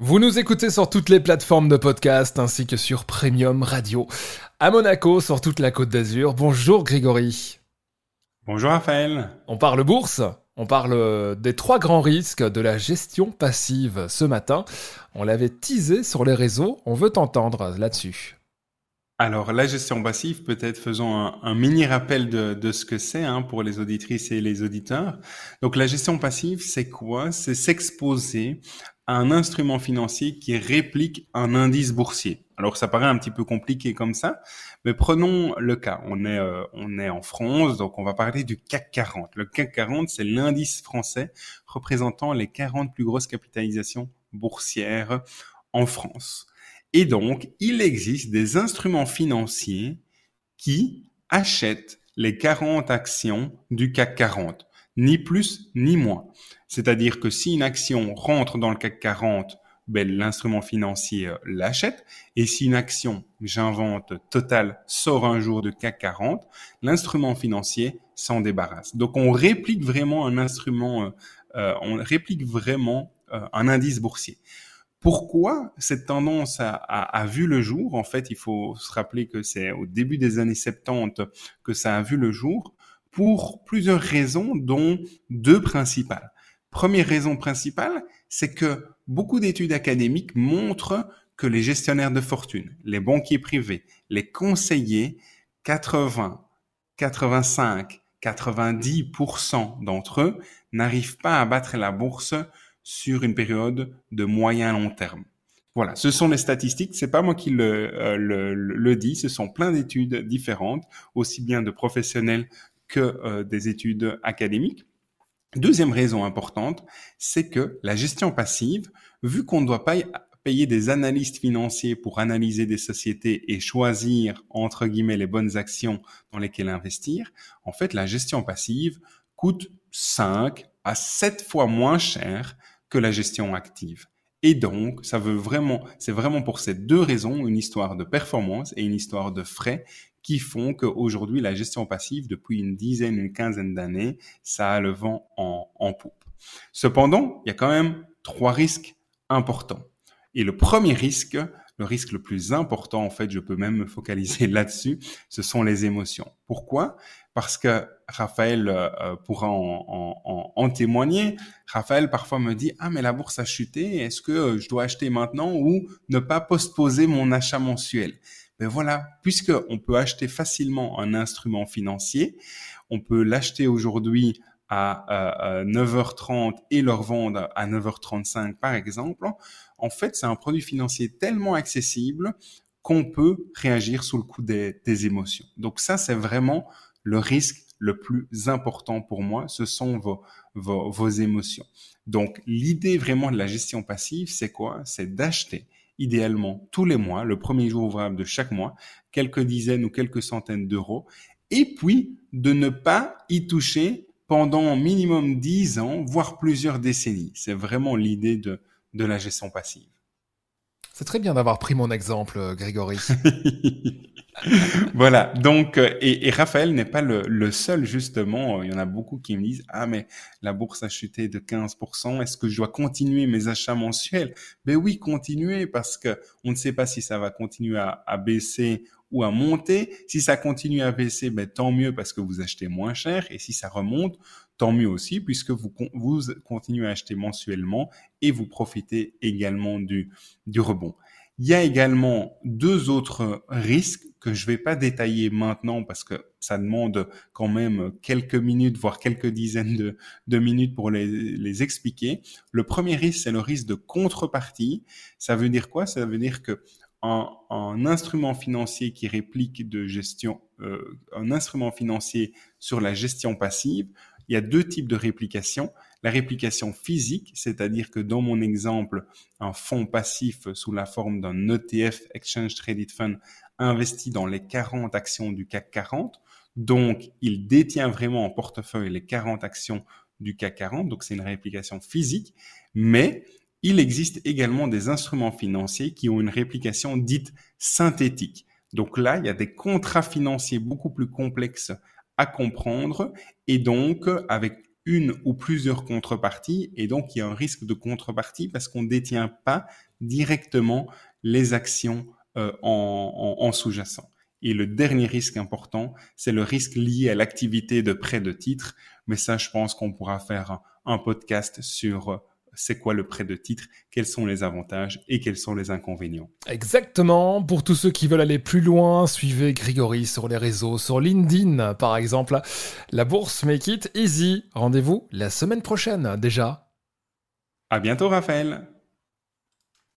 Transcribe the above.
Vous nous écoutez sur toutes les plateformes de podcast ainsi que sur Premium Radio. À Monaco, sur toute la côte d'Azur. Bonjour Grégory. Bonjour Raphaël. On parle bourse, on parle des trois grands risques de la gestion passive ce matin. On l'avait teasé sur les réseaux, on veut t'entendre là-dessus. Alors la gestion passive, peut-être faisons un, mini rappel de, ce que c'est hein, pour les auditrices et les auditeurs. Donc la gestion passive, c'est quoi? C'est s'exposer un instrument financier qui réplique un indice boursier. Alors ça paraît un petit peu compliqué comme ça, mais prenons le cas. On est euh, on est en France, donc on va parler du CAC 40. Le CAC 40, c'est l'indice français représentant les 40 plus grosses capitalisations boursières en France. Et donc, il existe des instruments financiers qui achètent les 40 actions du CAC 40 ni plus ni moins. C'est-à-dire que si une action rentre dans le CAC 40, ben, l'instrument financier euh, l'achète. Et si une action, j'invente, Total, sort un jour de CAC 40, l'instrument financier s'en débarrasse. Donc on réplique vraiment un instrument, euh, euh, on réplique vraiment un indice boursier. Pourquoi cette tendance a, a, vu le jour? En fait, il faut se rappeler que c'est au début des années 70 que ça a vu le jour pour plusieurs raisons, dont deux principales. Première raison principale, c'est que beaucoup d'études académiques montrent que les gestionnaires de fortune, les banquiers privés, les conseillers, 80, 85, 90% d'entre eux n'arrivent pas à battre la bourse sur une période de moyen long terme. Voilà, ce sont les statistiques. C'est pas moi qui le, euh, le, le, dis. Ce sont plein d'études différentes, aussi bien de professionnels que euh, des études académiques. Deuxième raison importante, c'est que la gestion passive, vu qu'on ne doit pas payer des analystes financiers pour analyser des sociétés et choisir, entre guillemets, les bonnes actions dans lesquelles investir, en fait, la gestion passive coûte 5 à 7 fois moins cher que la gestion active. Et donc, ça veut vraiment, c'est vraiment pour ces deux raisons une histoire de performance et une histoire de frais qui font qu'aujourd'hui, la gestion passive, depuis une dizaine, une quinzaine d'années, ça a le vent en, en poupe. Cependant, il y a quand même trois risques importants. Et le premier risque, le risque le plus important, en fait, je peux même me focaliser là-dessus, ce sont les émotions. Pourquoi? Parce que Raphaël euh, euh, pourra en, en, en, témoigner. Raphaël parfois me dit ah mais la bourse a chuté, est-ce que je dois acheter maintenant ou ne pas postposer mon achat mensuel? Ben voilà, puisque on peut acheter facilement un instrument financier, on peut l'acheter aujourd'hui à, 9h30 et le revendre à 9h35 par exemple, en fait, c'est un produit financier tellement accessible qu'on peut réagir sous le coup des, émotions. Donc ça, c'est vraiment le risque le plus important pour moi, ce sont vos, vos, vos émotions. Donc l'idée vraiment de la gestion passive, c'est quoi? C'est d'acheter idéalement tous les mois, le premier jour ouvrable de chaque mois, quelques dizaines ou quelques centaines d'euros, et puis de ne pas y toucher pendant minimum dix ans, voire plusieurs décennies. C'est vraiment l'idée de, de la gestion passive. C'est très bien d'avoir pris mon exemple, euh, Grégory. voilà. Donc, euh, et, Raphaël n'est pas le, seul justement. Il y en a beaucoup qui me disent ah mais la bourse a chuté de 15%. Est-ce que je dois continuer mes achats mensuels? Ben oui, continuer parce que on ne sait pas si ça va continuer à baisser ou à monter. Si ça continue à baisser, ben tant mieux parce que vous achetez moins cher. Et si ça remonte, tant mieux aussi puisque vous, vous continuez à acheter mensuellement et vous profitez également du, du rebond. Il y a également deux autres risques que je vais pas détailler maintenant parce que ça demande quand même quelques minutes, voire quelques dizaines de, de minutes pour les, les, expliquer. Le premier risque, c'est le risque de contrepartie. Ça veut dire quoi? Ça veut dire que un, instrument financier qui réplique de gestion, euh, un instrument financier sur la gestion passive il y a deux types de réplication. La réplication physique, c'est-à-dire que dans mon exemple, un fonds passif sous la forme d'un ETF, Exchange Traded Fund, investi dans les 40 actions du CAC 40. Donc, il détient vraiment en portefeuille les 40 actions du CAC 40. Donc, c'est une réplication physique. Mais il existe également des instruments financiers qui ont une réplication dite synthétique. Donc là, il y a des contrats financiers beaucoup plus complexes à comprendre et donc avec une ou plusieurs contreparties et donc il y a un risque de contrepartie parce qu'on ne détient pas directement les actions euh, en, en, sous-jacent. Et le dernier risque important, c'est le risque lié à l'activité de prêt de titre. Mais ça, je pense qu'on pourra faire un podcast sur c'est quoi le prêt de titre, quels sont les avantages et quels sont les inconvénients. Exactement. Pour tous ceux qui veulent aller plus loin, suivez Grégory sur les réseaux, sur LinkedIn par exemple. La bourse Make It Easy. Rendez-vous la semaine prochaine déjà. À bientôt Raphaël.